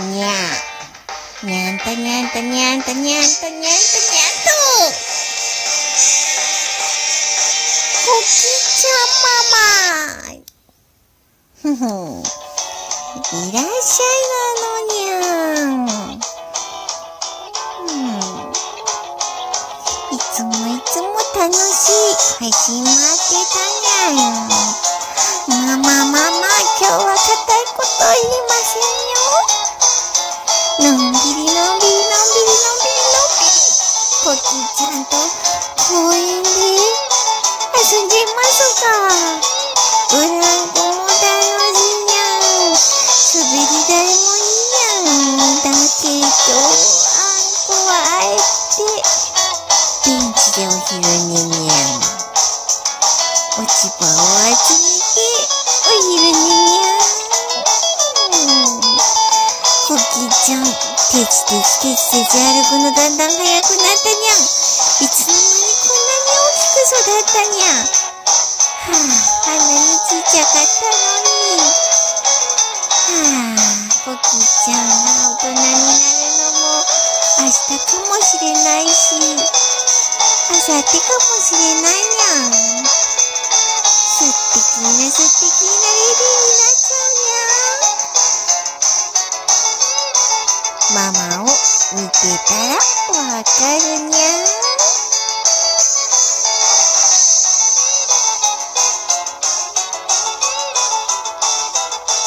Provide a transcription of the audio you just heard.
にゃー。にゃんたにゃんたにゃんたにゃんたにゃんたにゃんと。コキちゃんママ。ふふ。いらっしゃいなのにゃん。うん。いつもいつも楽しい配信待ってたにゃん。んと公園で遊んでますか。ブランコも楽しいにゃん。滑り台もいいにゃん。だけど、あんこはあえて、ベンチでお昼寝にゃん。落ち葉を集めコキちゃん、テチテチテチテチ歩くのだんだん速くなったにゃん。いつの間にこんなに大きく育ったにゃん。はあ、あんなにちっちゃかったのに。はぁあ、コキちゃんが大人になるのも明日かもしれないし、明後日かもしれないにゃん。ママを見てたらわかるにゃー。